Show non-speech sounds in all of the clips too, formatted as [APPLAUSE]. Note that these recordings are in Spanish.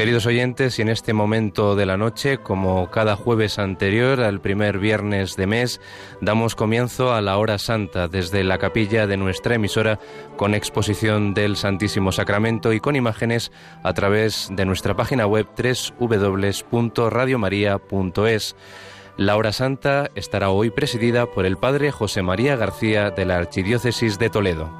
Queridos oyentes, y en este momento de la noche, como cada jueves anterior al primer viernes de mes, damos comienzo a la hora santa desde la capilla de nuestra emisora con exposición del Santísimo Sacramento y con imágenes a través de nuestra página web www.radiomaria.es. La hora santa estará hoy presidida por el Padre José María García de la Archidiócesis de Toledo.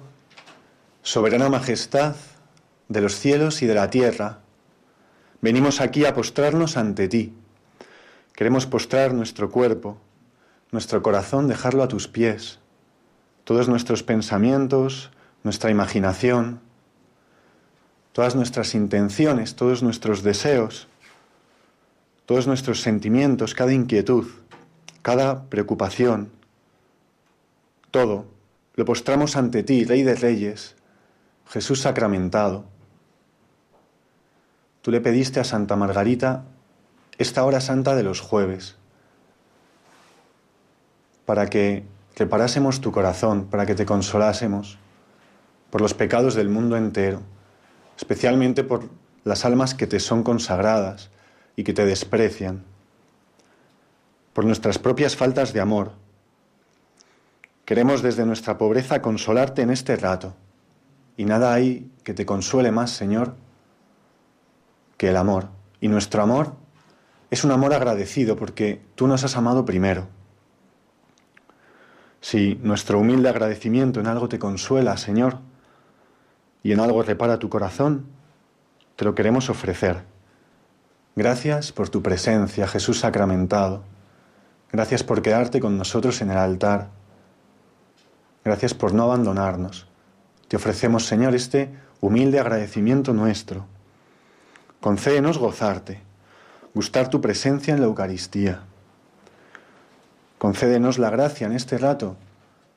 soberana majestad de los cielos y de la tierra, venimos aquí a postrarnos ante ti. Queremos postrar nuestro cuerpo, nuestro corazón, dejarlo a tus pies, todos nuestros pensamientos, nuestra imaginación, todas nuestras intenciones, todos nuestros deseos, todos nuestros sentimientos, cada inquietud, cada preocupación, todo, lo postramos ante ti, Rey de Reyes, Jesús sacramentado. Tú le pediste a Santa Margarita esta hora santa de los jueves para que reparásemos tu corazón, para que te consolásemos por los pecados del mundo entero, especialmente por las almas que te son consagradas y que te desprecian. por nuestras propias faltas de amor. Queremos desde nuestra pobreza consolarte en este rato. Y nada hay que te consuele más, Señor, que el amor. Y nuestro amor es un amor agradecido porque tú nos has amado primero. Si nuestro humilde agradecimiento en algo te consuela, Señor, y en algo repara tu corazón, te lo queremos ofrecer. Gracias por tu presencia, Jesús sacramentado. Gracias por quedarte con nosotros en el altar. Gracias por no abandonarnos. Te ofrecemos, Señor, este humilde agradecimiento nuestro. Concédenos gozarte, gustar tu presencia en la Eucaristía. Concédenos la gracia en este rato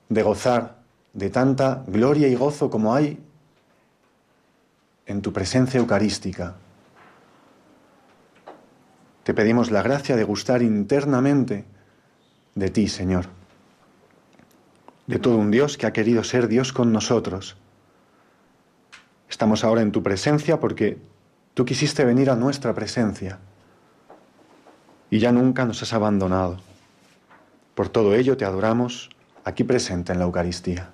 de gozar de tanta gloria y gozo como hay en tu presencia eucarística. Te pedimos la gracia de gustar internamente de ti, Señor, de todo un Dios que ha querido ser Dios con nosotros. Estamos ahora en tu presencia porque tú quisiste venir a nuestra presencia y ya nunca nos has abandonado. Por todo ello te adoramos aquí presente en la Eucaristía.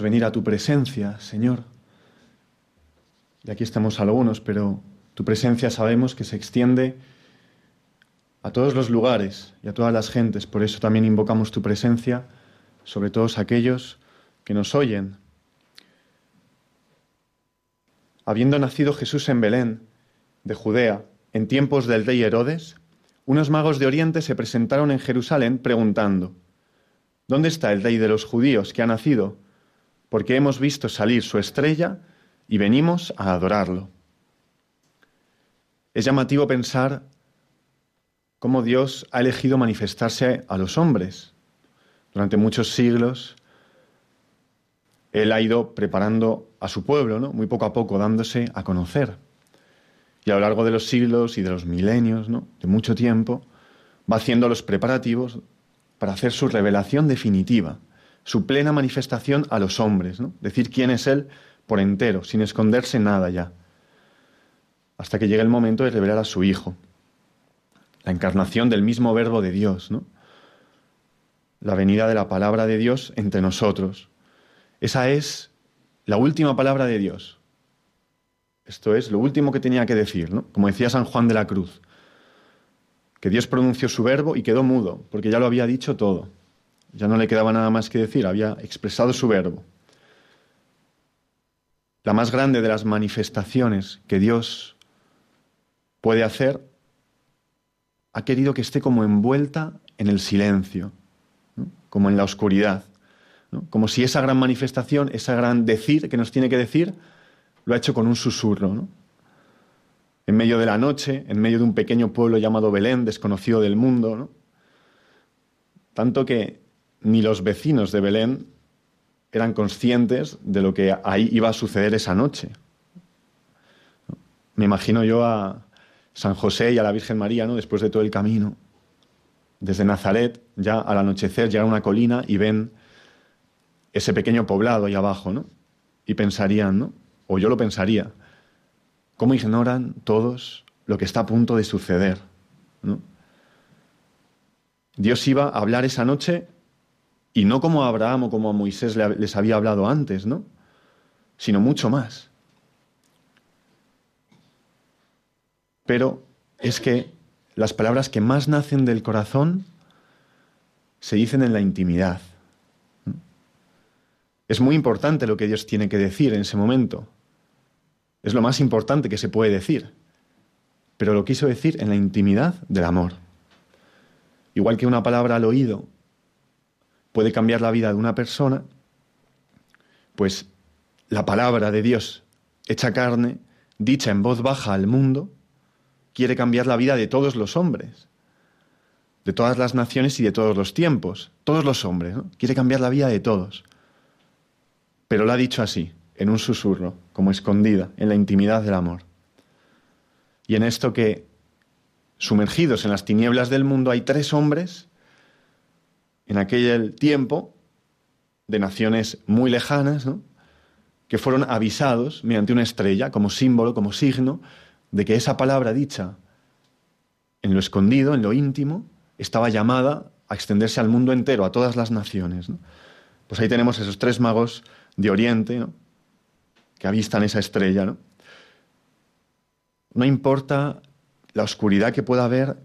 Venir a tu presencia, Señor. Y aquí estamos algunos, pero tu presencia sabemos que se extiende a todos los lugares y a todas las gentes. Por eso también invocamos tu presencia sobre todos aquellos que nos oyen. Habiendo nacido Jesús en Belén de Judea, en tiempos del rey Herodes, unos magos de Oriente se presentaron en Jerusalén preguntando, ¿Dónde está el rey de los judíos que ha nacido? Porque hemos visto salir su estrella y venimos a adorarlo. Es llamativo pensar cómo Dios ha elegido manifestarse a los hombres. Durante muchos siglos, Él ha ido preparando a su pueblo, ¿no? muy poco a poco, dándose a conocer. Y a lo largo de los siglos y de los milenios, ¿no? de mucho tiempo, va haciendo los preparativos para hacer su revelación definitiva, su plena manifestación a los hombres, ¿no? decir quién es Él por entero, sin esconderse nada ya, hasta que llega el momento de revelar a su Hijo, la encarnación del mismo verbo de Dios, ¿no? la venida de la palabra de Dios entre nosotros. Esa es la última palabra de Dios, esto es lo último que tenía que decir, ¿no? Como decía San Juan de la Cruz, que Dios pronunció su verbo y quedó mudo, porque ya lo había dicho todo. Ya no le quedaba nada más que decir, había expresado su verbo. La más grande de las manifestaciones que Dios puede hacer ha querido que esté como envuelta en el silencio, como en la oscuridad, como si esa gran manifestación, esa gran decir que nos tiene que decir, lo ha hecho con un susurro. En medio de la noche, en medio de un pequeño pueblo llamado Belén, desconocido del mundo. Tanto que ni los vecinos de Belén eran conscientes de lo que ahí iba a suceder esa noche. Me imagino yo a San José y a la Virgen María, ¿no? Después de todo el camino, desde Nazaret, ya al anochecer llegan a una colina y ven ese pequeño poblado ahí abajo, ¿no? Y pensarían, ¿no? o yo lo pensaría, ¿cómo ignoran todos lo que está a punto de suceder? Dios iba a hablar esa noche y no como a Abraham o como a Moisés les había hablado antes, ¿no? Sino mucho más. Pero es que las palabras que más nacen del corazón se dicen en la intimidad. Es muy importante lo que Dios tiene que decir en ese momento. Es lo más importante que se puede decir. Pero lo quiso decir en la intimidad del amor. Igual que una palabra al oído puede cambiar la vida de una persona, pues la palabra de Dios hecha carne, dicha en voz baja al mundo, quiere cambiar la vida de todos los hombres, de todas las naciones y de todos los tiempos, todos los hombres, ¿no? quiere cambiar la vida de todos. Pero lo ha dicho así, en un susurro, como escondida, en la intimidad del amor. Y en esto que, sumergidos en las tinieblas del mundo, hay tres hombres, en aquel tiempo, de naciones muy lejanas, que fueron avisados mediante una estrella, como símbolo, como signo, de que esa palabra dicha en lo escondido, en lo íntimo, estaba llamada a extenderse al mundo entero, a todas las naciones. Pues ahí tenemos esos tres magos de Oriente, ¿no? que avistan esa estrella, ¿no? No importa la oscuridad que pueda haber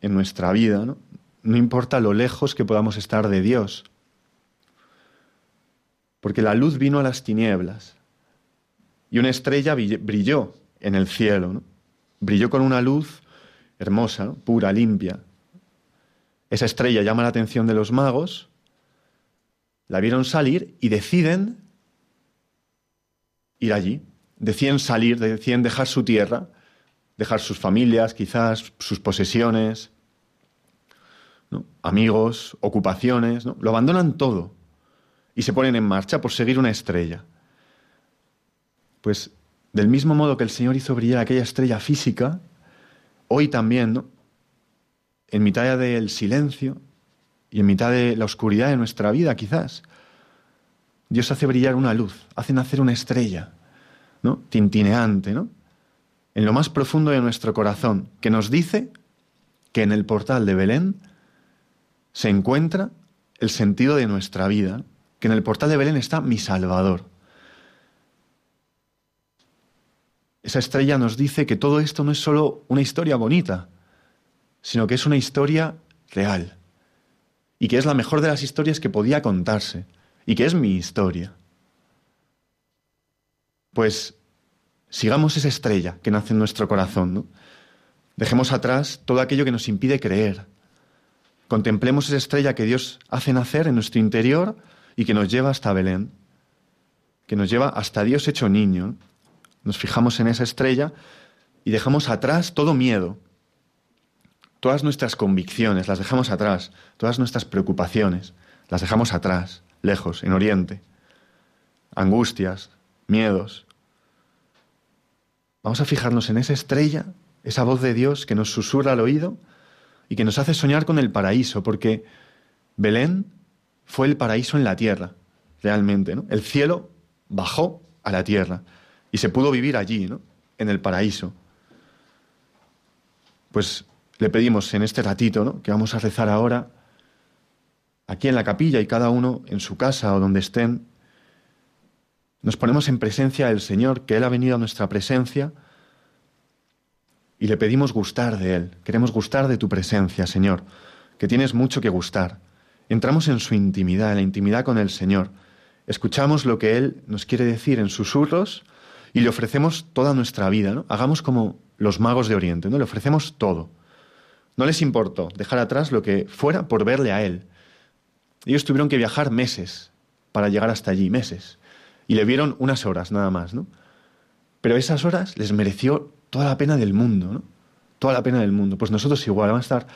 en nuestra vida, ¿no? No importa lo lejos que podamos estar de Dios. Porque la luz vino a las tinieblas y una estrella brilló en el cielo. Brilló con una luz hermosa, pura, limpia. Esa estrella llama la atención de los magos, la vieron salir y deciden ir allí, deciden salir, deciden dejar su tierra, dejar sus familias, quizás sus posesiones, amigos, ocupaciones, lo abandonan todo y se ponen en marcha por seguir una estrella. Pues del mismo modo que el Señor hizo brillar aquella estrella física, hoy también, ¿no? en mitad del silencio y en mitad de la oscuridad de nuestra vida quizás, Dios hace brillar una luz, hace nacer una estrella, ¿no? Tintineante, ¿no? En lo más profundo de nuestro corazón, que nos dice que en el portal de Belén se encuentra el sentido de nuestra vida, que en el portal de Belén está mi Salvador. Esa estrella nos dice que todo esto no es solo una historia bonita, sino que es una historia real y que es la mejor de las historias que podía contarse y que es mi historia. Pues sigamos esa estrella que nace en nuestro corazón. Dejemos atrás todo aquello que nos impide creer. Contemplemos esa estrella que Dios hace nacer en nuestro interior y que nos lleva hasta Belén, que nos lleva hasta Dios hecho niño. Nos fijamos en esa estrella y dejamos atrás todo miedo, todas nuestras convicciones, las dejamos atrás, todas nuestras preocupaciones, las dejamos atrás, lejos, en Oriente. Angustias, miedos. Vamos a fijarnos en esa estrella esa voz de Dios que nos susurra al oído y que nos hace soñar con el paraíso, porque Belén fue el paraíso en la tierra, realmente, ¿no? El cielo bajó a la tierra y se pudo vivir allí, ¿no? En el paraíso. Pues le pedimos en este ratito, ¿no? Que vamos a rezar ahora, aquí en la capilla y cada uno en su casa o donde estén, nos ponemos en presencia del Señor, que Él ha venido a nuestra presencia, y le pedimos gustar de Él. Queremos gustar de tu presencia, Señor, que tienes mucho que gustar. Entramos en su intimidad, en la intimidad con el Señor. Escuchamos lo que Él nos quiere decir en susurros y le ofrecemos toda nuestra vida. ¿no? Hagamos como los magos de Oriente, ¿no? le ofrecemos todo. No les importó dejar atrás lo que fuera por verle a Él. Ellos tuvieron que viajar meses para llegar hasta allí, meses. Y le vieron unas horas nada más, ¿no? Pero esas horas les mereció toda la pena del mundo, ¿no? Toda la pena del mundo. Pues nosotros igual vamos a estar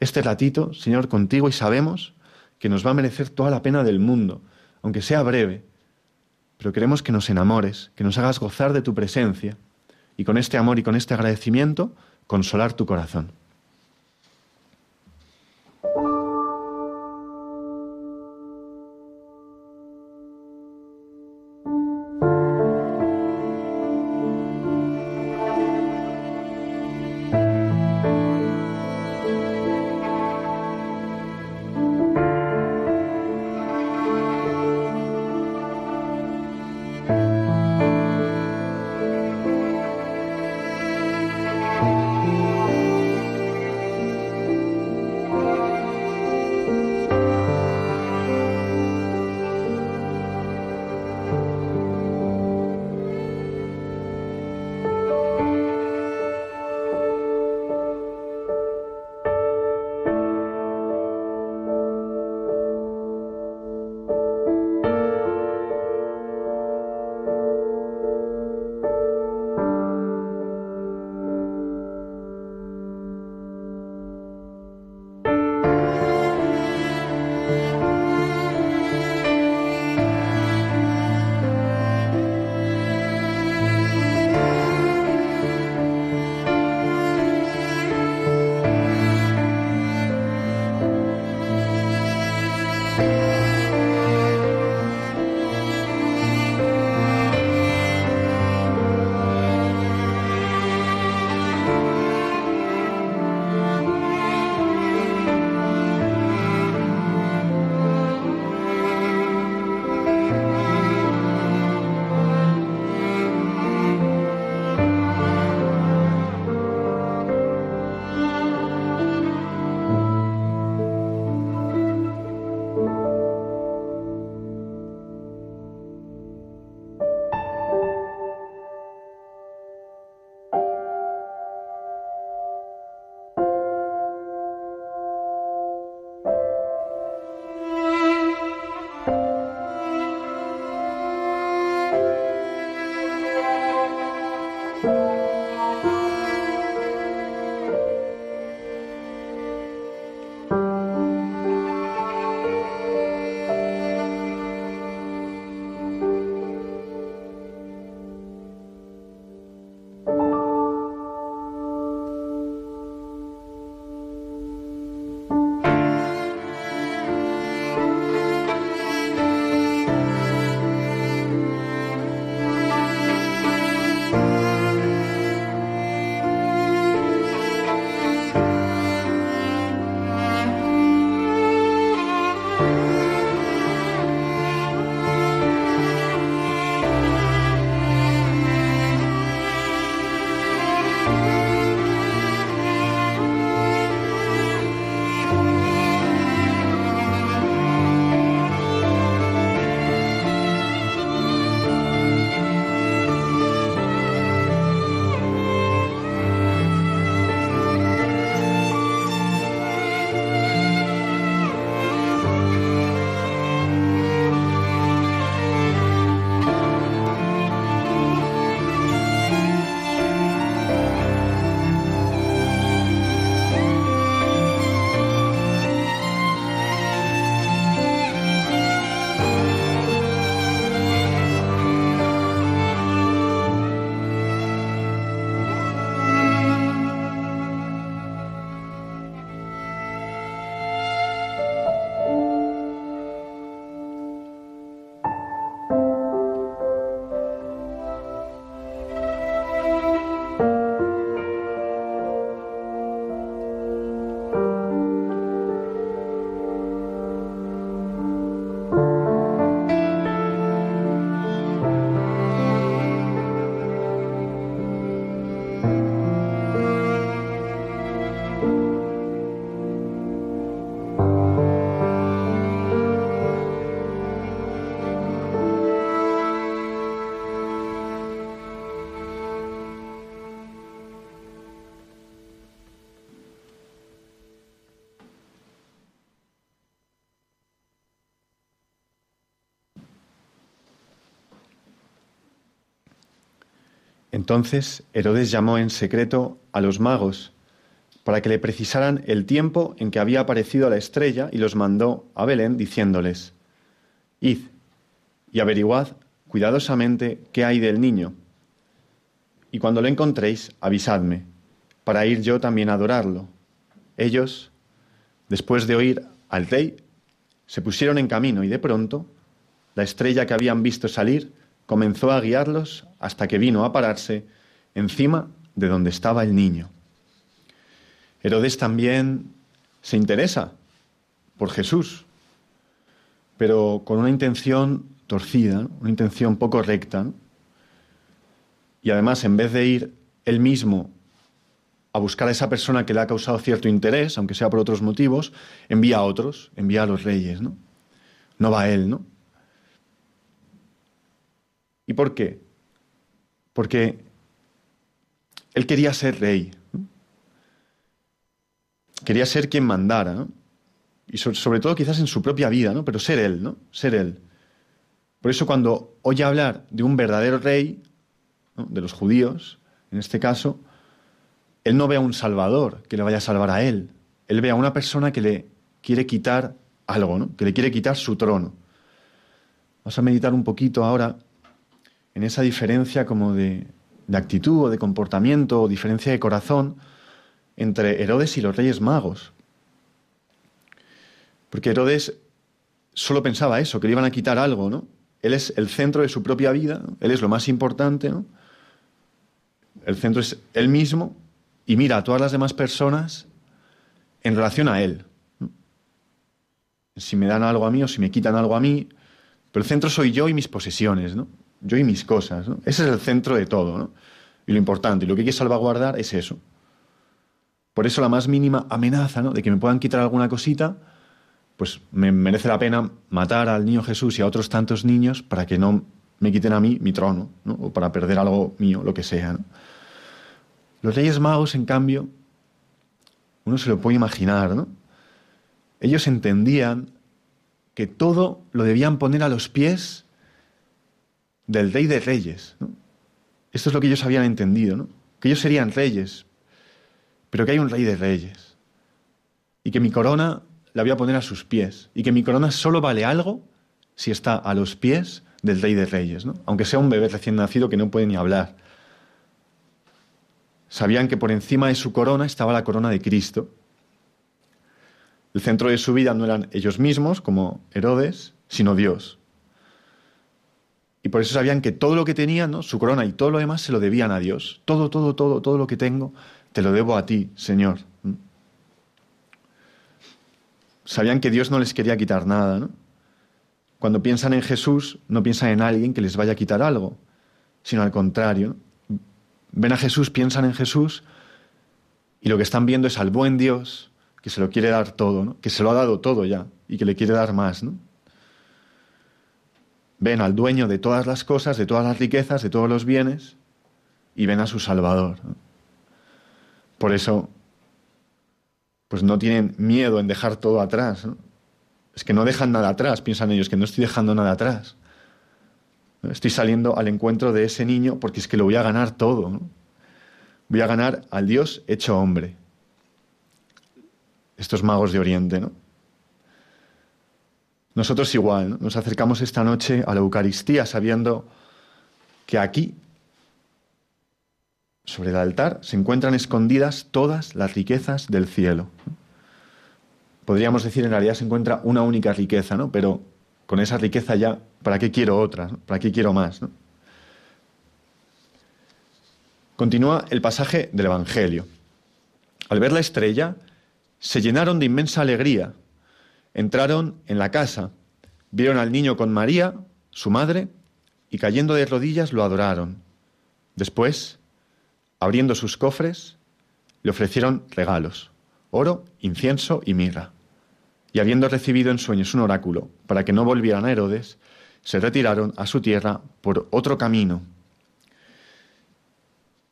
este ratito, Señor, contigo y sabemos que nos va a merecer toda la pena del mundo, aunque sea breve. Pero queremos que nos enamores, que nos hagas gozar de tu presencia y con este amor y con este agradecimiento consolar tu corazón. Entonces Herodes llamó en secreto a los magos para que le precisaran el tiempo en que había aparecido la estrella y los mandó a Belén diciéndoles, Id y averiguad cuidadosamente qué hay del niño, y cuando lo encontréis, avisadme, para ir yo también a adorarlo. Ellos, después de oír al rey, se pusieron en camino y de pronto la estrella que habían visto salir comenzó a guiarlos hasta que vino a pararse encima de donde estaba el niño. Herodes también se interesa por Jesús, pero con una intención torcida, una intención poco recta. Y además, en vez de ir él mismo a buscar a esa persona que le ha causado cierto interés, aunque sea por otros motivos, envía a otros, envía a los reyes, ¿no? No va a él, ¿no? ¿Y por qué? Porque él quería ser rey. Quería ser quien mandara, ¿no? Y sobre, todo quizás en su propia vida, ¿no? Pero ser él, ¿no? Ser él. Por eso cuando oye hablar de un verdadero rey, de los judíos, en este caso, él no ve a un salvador que le vaya a salvar a él. Él ve a una persona que le quiere quitar algo, ¿no? Que le quiere quitar su trono. Vamos a meditar un poquito ahora en esa diferencia como de, actitud o de comportamiento o diferencia de corazón entre Herodes y los reyes magos. Porque Herodes solo pensaba eso, que le iban a quitar algo, ¿no? Él es el centro de su propia vida, él es lo más importante, ¿no? El centro es él mismo y mira a todas las demás personas en relación a él. Si me dan algo a mí o si me quitan algo a mí, pero el centro soy yo y mis posesiones, ¿no? Yo y mis cosas. ¿no? Ese es el centro de todo. Y lo importante, y lo que hay que salvaguardar es eso. Por eso la más mínima amenaza ¿no? de que me puedan quitar alguna cosita, pues me merece la pena matar al niño Jesús y a otros tantos niños para que no me quiten a mí mi trono, ¿no? o para perder algo mío, lo que sea. ¿no? Los reyes magos, en cambio, uno se lo puede imaginar, ¿no? Ellos entendían que todo lo debían poner a los pies del rey de reyes. Esto es lo que ellos habían entendido, ¿no? que ellos serían reyes, pero que hay un rey de reyes. Y que mi corona la voy a poner a sus pies. Y que mi corona solo vale algo si está a los pies del rey de reyes, ¿no? aunque sea un bebé recién nacido que no puede ni hablar. Sabían que por encima de su corona estaba la corona de Cristo. El centro de su vida no eran ellos mismos, como Herodes, sino Dios. Y por eso sabían que todo lo que tenían, ¿no? su corona y todo lo demás, se lo debían a Dios. Todo, todo, todo, todo lo que tengo, te lo debo a ti, Señor. Sabían que Dios no les quería quitar nada. ¿no? Cuando piensan en Jesús, no piensan en alguien que les vaya a quitar algo, sino al contrario. Ven a Jesús, piensan en Jesús y lo que están viendo es al buen Dios que se lo quiere dar todo, que se lo ha dado todo ya y que le quiere dar más. ¿no? Ven al dueño de todas las cosas, de todas las riquezas, de todos los bienes, y ven a su Salvador. Por eso, pues no tienen miedo en dejar todo atrás. Es que no dejan nada atrás, piensan ellos, que no estoy dejando nada atrás. Estoy saliendo al encuentro de ese niño porque es que lo voy a ganar todo. Voy a ganar al Dios hecho hombre. Estos magos de Oriente, ¿no? Nosotros igual, nos acercamos esta noche a la Eucaristía sabiendo que aquí, sobre el altar, se encuentran escondidas todas las riquezas del cielo. Podríamos decir, en realidad se encuentra una única riqueza, ¿no? Pero con esa riqueza ya, ¿para qué quiero otra? ¿Para qué quiero más? Continúa el pasaje del Evangelio. Al ver la estrella, se llenaron de inmensa alegría Entraron en la casa, vieron al niño con María, su madre, y cayendo de rodillas lo adoraron. Después, abriendo sus cofres, le ofrecieron regalos, oro, incienso y mirra. Y habiendo recibido en sueños un oráculo para que no volvieran a Herodes, se retiraron a su tierra por otro camino.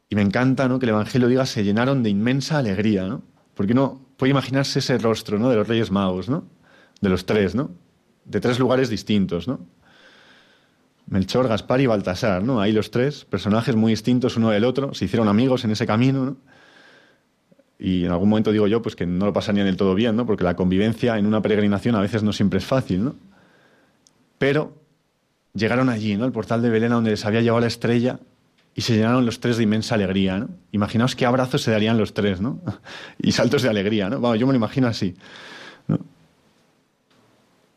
Y me encanta ¿no? que el Evangelio diga se llenaron de inmensa alegría, ¿no? Porque uno puede imaginarse ese rostro ¿no? de los Reyes Magos, ¿no? De los tres, ¿no? De tres lugares distintos, ¿no? Melchor, Gaspar y Baltasar, ¿no? Ahí los tres, personajes muy distintos uno del otro, se hicieron amigos en ese camino, ¿no? Y en algún momento digo yo, pues que no lo pasarían del todo bien, ¿no? Porque la convivencia en una peregrinación a veces no siempre es fácil, ¿no? Pero llegaron allí, ¿no? El portal de Belén, donde les había llevado la estrella, y se llenaron los tres de inmensa alegría, ¿no? Imaginaos qué abrazos se darían los tres, ¿no? [LAUGHS] y saltos de alegría, ¿no? Vamos, yo me lo imagino así.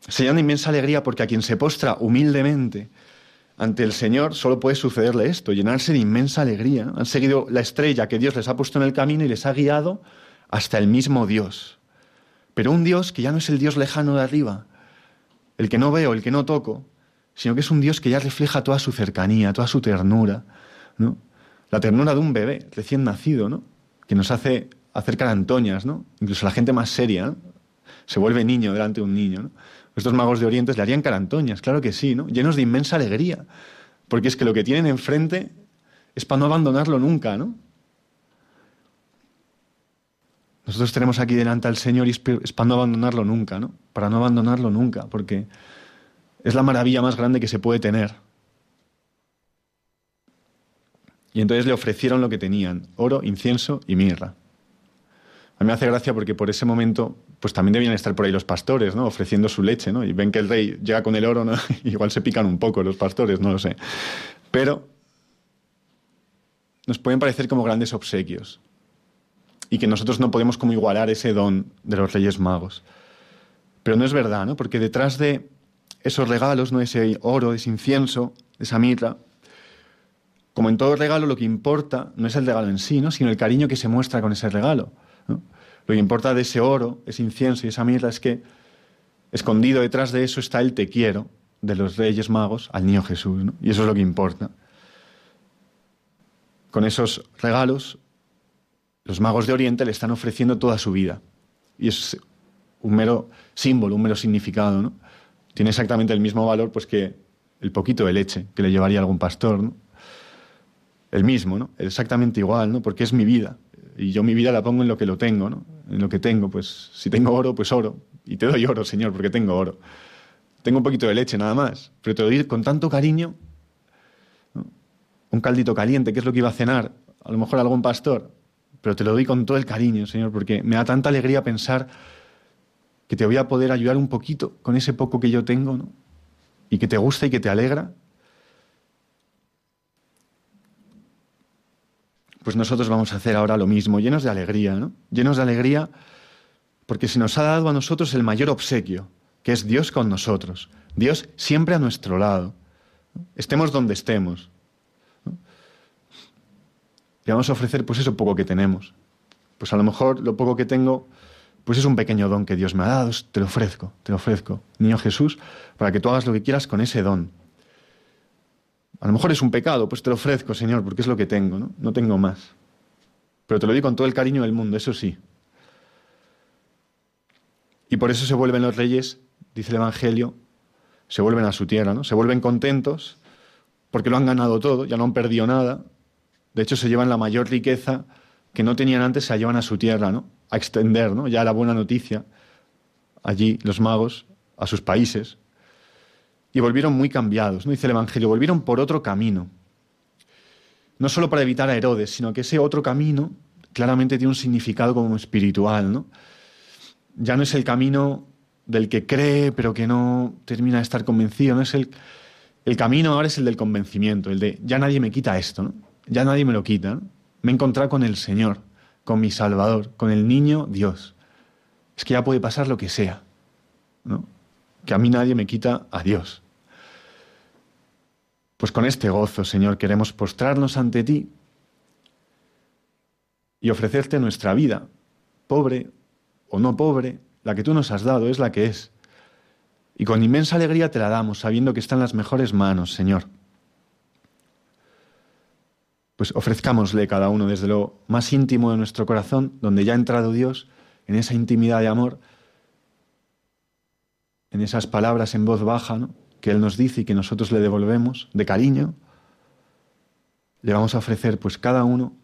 Se llenan de inmensa alegría porque a quien se postra humildemente ante el Señor solo puede sucederle esto, llenarse de inmensa alegría. Han seguido la estrella que Dios les ha puesto en el camino y les ha guiado hasta el mismo Dios. Pero un Dios que ya no es el Dios lejano de arriba, el que no veo, el que no toco, sino que es un Dios que ya refleja toda su cercanía, toda su ternura, ¿no? La ternura de un bebé recién nacido, ¿no? Que nos hace acercar antoñas, ¿no? Incluso la gente más seria, Se vuelve niño delante de un niño, ¿no? Estos magos de Oriente le harían carantoñas, claro que sí, ¿no? Llenos de inmensa alegría. Porque es que lo que tienen enfrente es para no abandonarlo nunca, ¿no? Nosotros tenemos aquí delante al Señor y es para no abandonarlo nunca, ¿no? Para no abandonarlo nunca, porque es la maravilla más grande que se puede tener. Y entonces le ofrecieron lo que tenían, oro, incienso y mirra. A mí me hace gracia porque por ese momento pues también debían estar por ahí los pastores, ¿no? Ofreciendo su leche, ¿no? Y ven que el rey llega con el oro, ¿no? [LAUGHS] Igual se pican un poco los pastores, no lo sé. Pero nos pueden parecer como grandes obsequios y que nosotros no podemos como igualar ese don de los reyes magos. Pero no es verdad, ¿no? Porque detrás de esos regalos, ¿no? Ese oro, ese incienso, esa mirra, como en todo regalo, lo que importa no es el regalo en sí, ¿no? Sino el cariño que se muestra con ese regalo. ¿no? Lo que importa de ese oro, ese incienso y esa mirra es que escondido detrás de eso está el te quiero de los reyes magos al niño Jesús. ¿no? Y eso es lo que importa. Con esos regalos, los magos de Oriente le están ofreciendo toda su vida. Y es un mero símbolo, un mero significado. ¿no? Tiene exactamente el mismo valor pues, que el poquito de leche que le llevaría algún pastor. ¿no? El mismo, ¿no? exactamente igual, ¿no? porque es mi vida. Y yo mi vida la pongo en lo que lo tengo, ¿no? En lo que tengo, pues si tengo oro, pues oro. Y te doy oro, Señor, porque tengo oro. Tengo un poquito de leche nada más, pero te doy con tanto cariño. Un caldito caliente, que es lo que iba a cenar, a lo mejor algún pastor, pero te lo doy con todo el cariño, Señor, porque me da tanta alegría pensar que te voy a poder ayudar un poquito con ese poco que yo tengo, ¿no? Y que te gusta y que te alegra pues nosotros vamos a hacer ahora lo mismo, llenos de alegría, ¿no? Llenos de alegría porque se nos ha dado a nosotros el mayor obsequio, que es Dios con nosotros, Dios siempre a nuestro lado, estemos donde estemos. Le vamos a ofrecer pues eso poco que tenemos. Pues a lo mejor lo poco que tengo pues es un pequeño don que Dios me ha dado, te lo ofrezco, te lo ofrezco, niño Jesús, para que tú hagas lo que quieras con ese don. A lo mejor es un pecado, pues te lo ofrezco, Señor, porque es lo que tengo, ¿no? No tengo más. Pero te lo digo con todo el cariño del mundo, eso sí. Y por eso se vuelven los reyes, dice el Evangelio, se vuelven a su tierra, ¿no? Se vuelven contentos porque lo han ganado todo, ya no han perdido nada. De hecho, se llevan la mayor riqueza que no tenían antes, se la llevan a su tierra, ¿no? A extender, ¿no? Ya la buena noticia. Allí los magos, a sus países, y volvieron muy cambiados, ¿no? Dice el Evangelio, volvieron por otro camino. No solo para evitar a Herodes, sino que ese otro camino claramente tiene un significado como espiritual, ¿no? Ya no es el camino del que cree pero que no termina de estar convencido, no es el, el camino ahora es el del convencimiento, el de ya nadie me quita esto, ¿no? ya nadie me lo quita. Me he encontrado con el Señor, con mi Salvador, con el niño Dios. Es que ya puede pasar lo que sea, ¿no? Que a mí nadie me quita a Dios. Pues con este gozo, Señor, queremos postrarnos ante ti y ofrecerte nuestra vida, pobre o no pobre, la que tú nos has dado es la que es. Y con inmensa alegría te la damos, sabiendo que está en las mejores manos, Señor. Pues ofrezcámosle cada uno desde lo más íntimo de nuestro corazón, donde ya ha entrado Dios, en esa intimidad de amor, en esas palabras en voz baja, ¿no? que Él nos dice y que nosotros le devolvemos de cariño, le vamos a ofrecer pues cada uno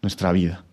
nuestra vida.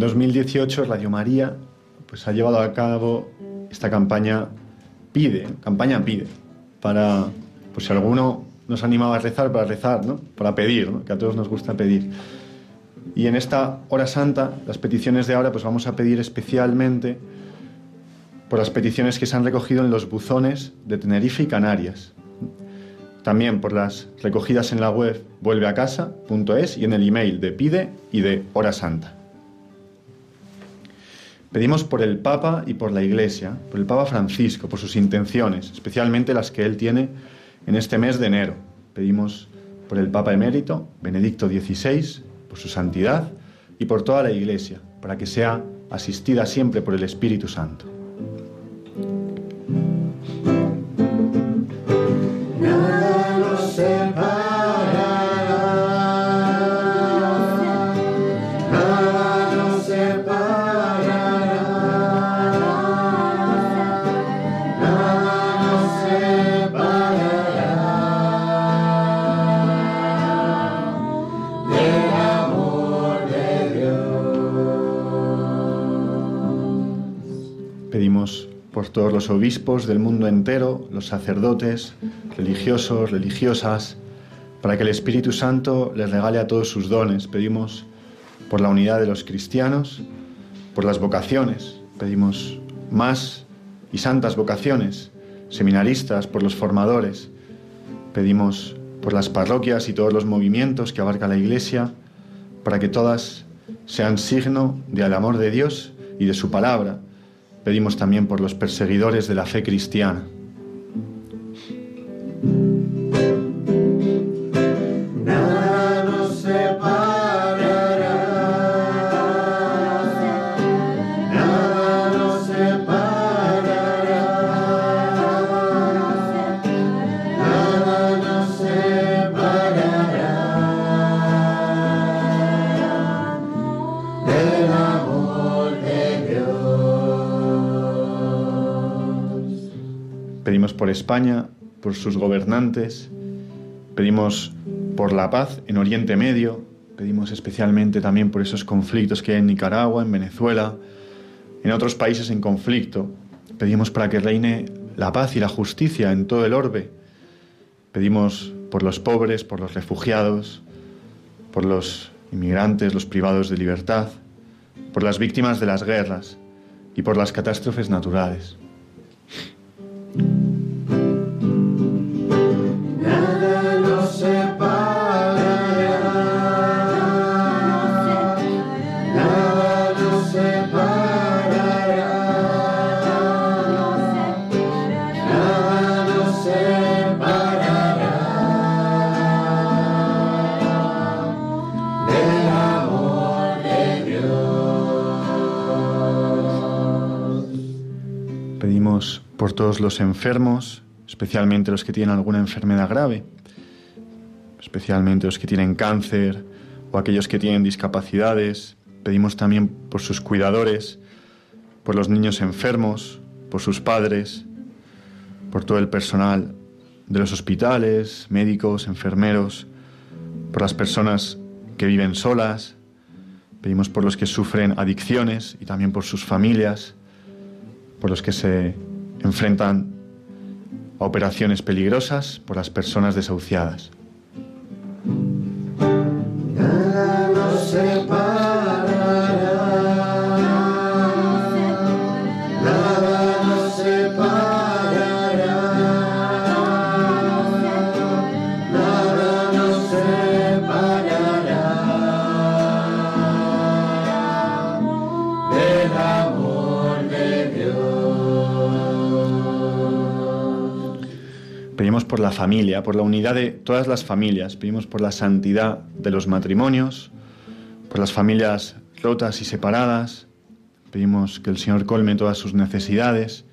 El 2018 Radio María pues, ha llevado a cabo esta campaña Pide, campaña Pide, para, pues si alguno nos animaba a rezar, para rezar, ¿no? para pedir, que a todos nos gusta pedir. Y en esta hora santa, las peticiones de ahora, pues vamos a pedir especialmente por las peticiones que se han recogido en los buzones de Tenerife y Canarias. También por las recogidas en la web vuelveacasa.es y en el email de Pide y de Hora Santa. Pedimos por el Papa y por la Iglesia, por el Papa Francisco, por sus intenciones, especialmente las que él tiene en este mes de enero. Pedimos por el Papa emérito, Benedicto XVI, por su santidad y por toda la Iglesia, para que sea asistida siempre por el Espíritu Santo. Los obispos del mundo entero, los sacerdotes, religiosos, religiosas, para que el Espíritu Santo les regale a todos sus dones. Pedimos por la unidad de los cristianos, por las vocaciones, pedimos más y santas vocaciones, seminaristas, por los formadores, pedimos por las parroquias y todos los movimientos que abarca la Iglesia, para que todas sean signo del amor de Dios y de su palabra, Pedimos también por los perseguidores de la fe cristiana. España, por sus gobernantes, pedimos por la paz en Oriente Medio, pedimos especialmente también por esos conflictos que hay en Nicaragua, en Venezuela, en otros países en conflicto. Pedimos para que reine la paz y la justicia en todo el orbe. Pedimos por los pobres, por los refugiados, por los inmigrantes, los privados de libertad, por las víctimas de las guerras y por las catástrofes naturales. Todos los enfermos, especialmente los que tienen alguna enfermedad grave, especialmente los que tienen cáncer o aquellos que tienen discapacidades. Pedimos también por sus cuidadores, por los niños enfermos, por sus padres, por todo el personal de los hospitales, médicos, enfermeros, por las personas que viven solas. Pedimos por los que sufren adicciones y también por sus familias, por los que se enfrentan a operaciones peligrosas por las personas desahuciadas. Pedimos por la familia, por la unidad de todas las familias. Pedimos por la santidad de los matrimonios, por las familias rotas y separadas. Pedimos que el Señor colme todas sus necesidades,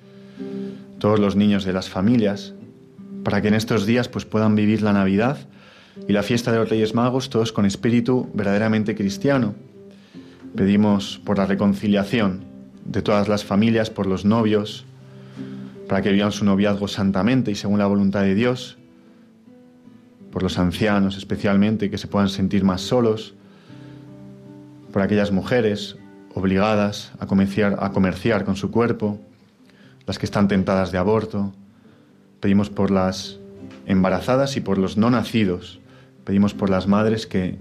todos los niños de las familias, para que en estos días pues, puedan vivir la Navidad y la fiesta de los Reyes Magos todos con espíritu verdaderamente cristiano. Pedimos por la reconciliación de todas las familias, por los novios, para que vivan su noviazgo santamente y según la voluntad de Dios, por los ancianos especialmente, que se puedan sentir más solos, por aquellas mujeres obligadas a comerciar, a comerciar con su cuerpo, las que están tentadas de aborto. Pedimos por las embarazadas y por los no nacidos. Pedimos por las madres que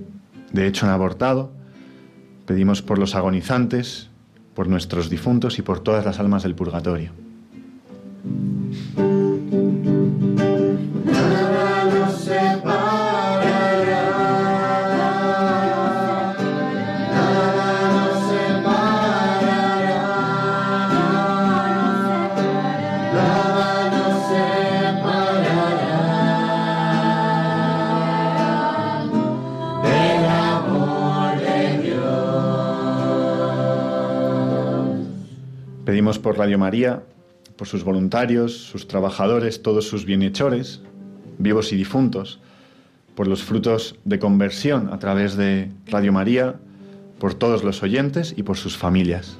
de hecho han abortado. Pedimos por los agonizantes, por nuestros difuntos y por todas las almas del purgatorio. Pedimos por Radio María por sus voluntarios, sus trabajadores, todos sus bienhechores, vivos y difuntos, por los frutos de conversión a través de Radio María, por todos los oyentes y por sus familias.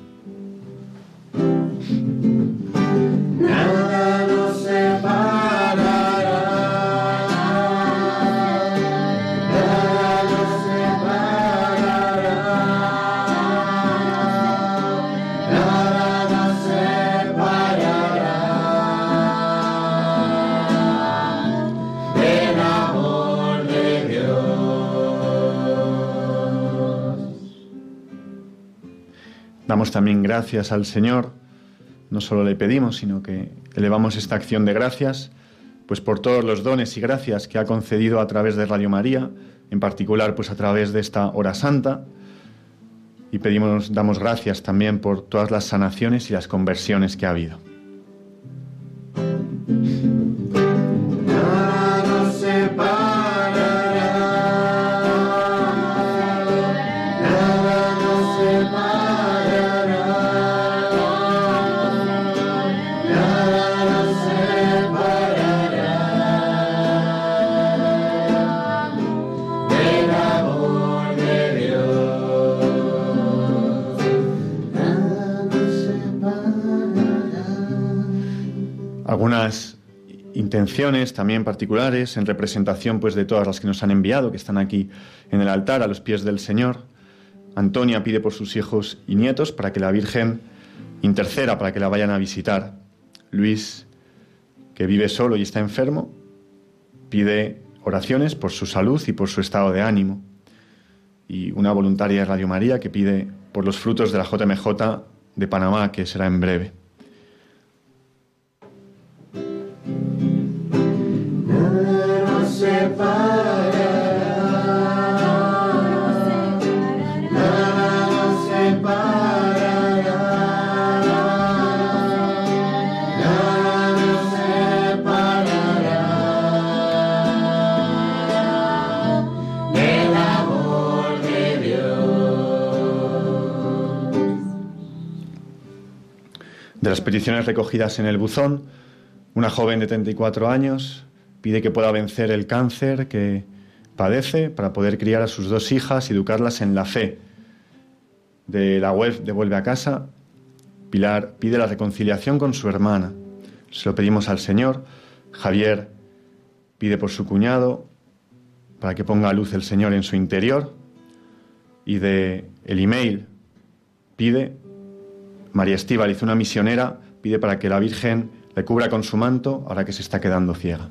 También gracias al Señor, no solo le pedimos, sino que elevamos esta acción de gracias, pues por todos los dones y gracias que ha concedido a través de Radio María, en particular pues a través de esta hora santa, y pedimos, damos gracias también por todas las sanaciones y las conversiones que ha habido. También particulares en representación pues de todas las que nos han enviado, que están aquí en el altar a los pies del Señor. Antonia pide por sus hijos y nietos para que la Virgen interceda para que la vayan a visitar. Luis, que vive solo y está enfermo, pide oraciones por su salud y por su estado de ánimo. Y una voluntaria de Radio María que pide por los frutos de la JMJ de Panamá, que será en breve. Peticiones recogidas en el buzón, una joven de 34 años pide que pueda vencer el cáncer que padece para poder criar a sus dos hijas y educarlas en la fe. De la web de Vuelve a casa, Pilar pide la reconciliación con su hermana. Se lo pedimos al Señor. Javier pide por su cuñado para que ponga a luz el Señor en su interior. Y de el email pide María Estíbaliz, una misionera, pide para que la Virgen le cubra con su manto ahora que se está quedando ciega.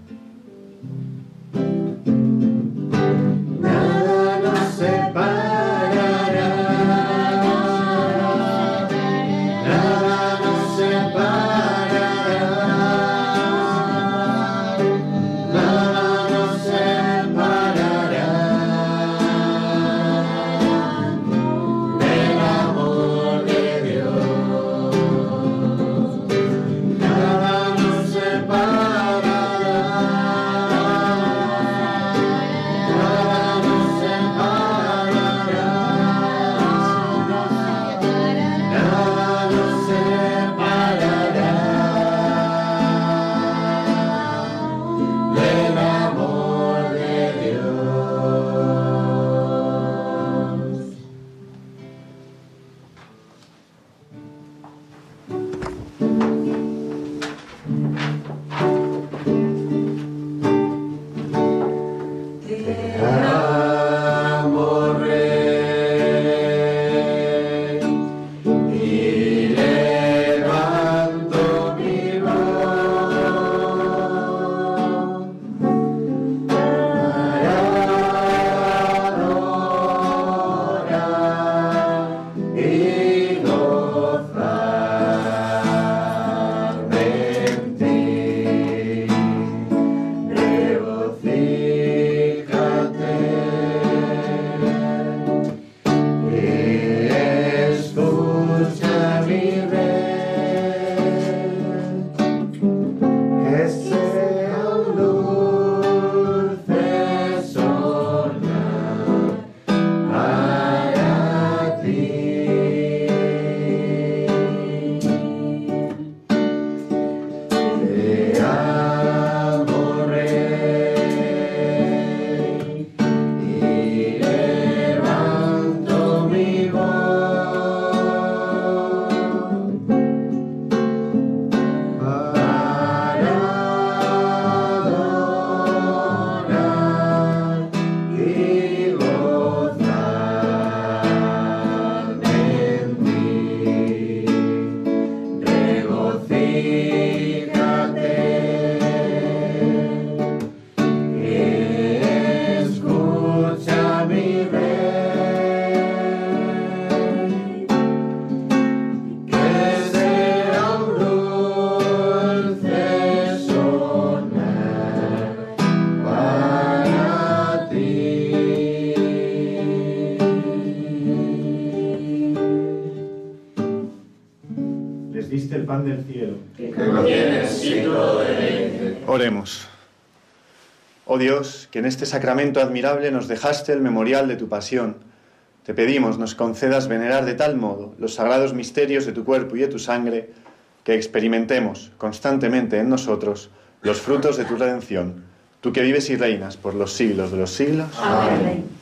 Oh Dios, que en este sacramento admirable nos dejaste el memorial de tu pasión, te pedimos nos concedas venerar de tal modo los sagrados misterios de tu cuerpo y de tu sangre, que experimentemos constantemente en nosotros los frutos de tu redención, tú que vives y reinas por los siglos de los siglos. Amén.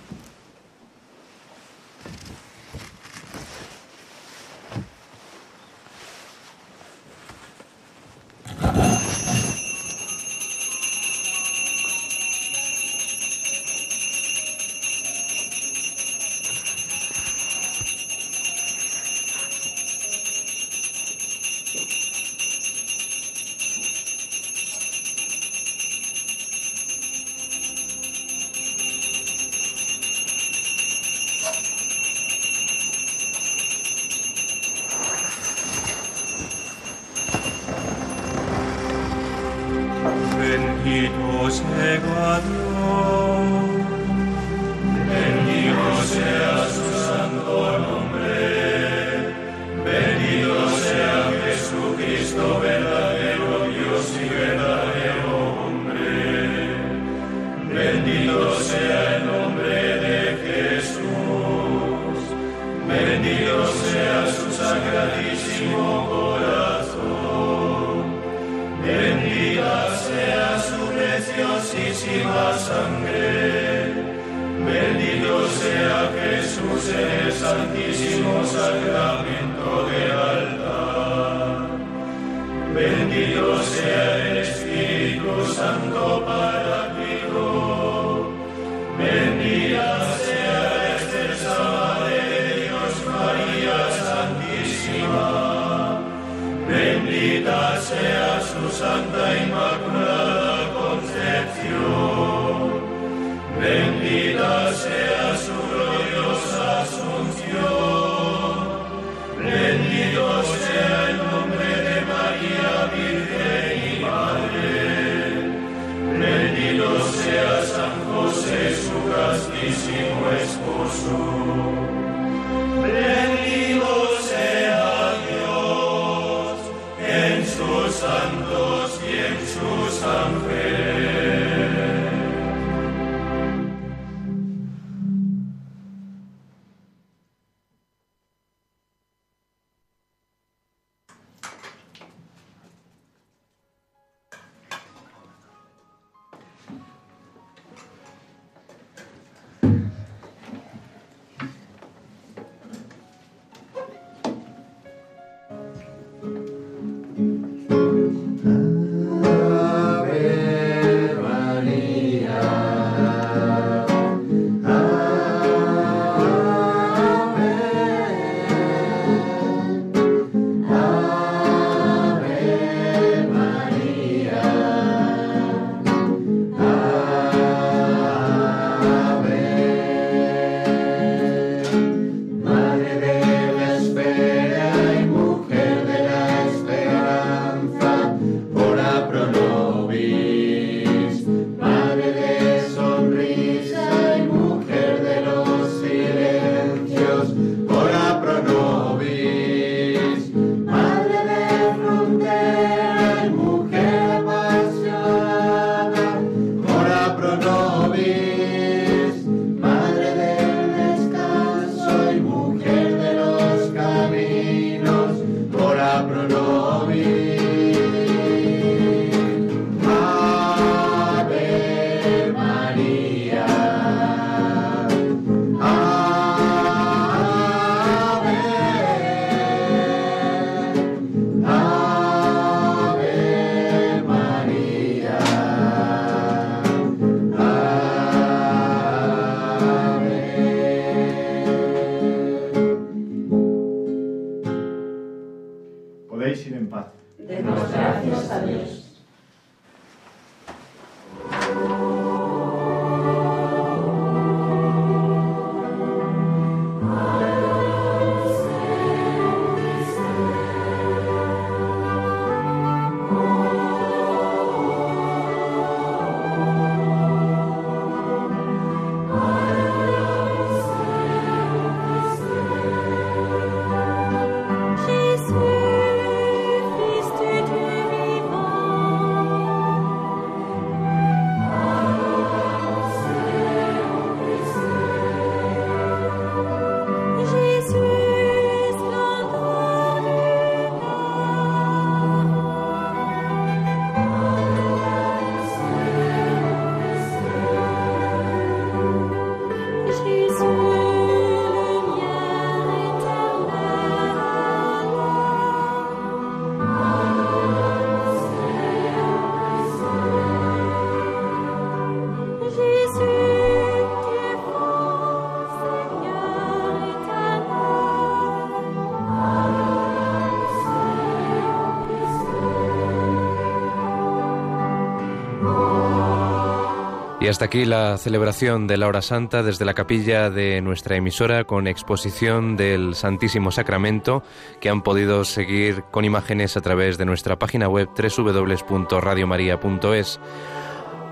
Y hasta aquí la celebración de la hora santa desde la capilla de nuestra emisora con exposición del Santísimo Sacramento que han podido seguir con imágenes a través de nuestra página web www.radiomaria.es.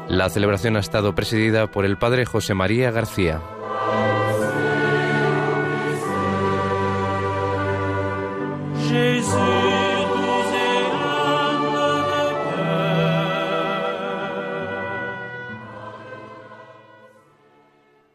La celebración ha estado presidida por el padre José María García.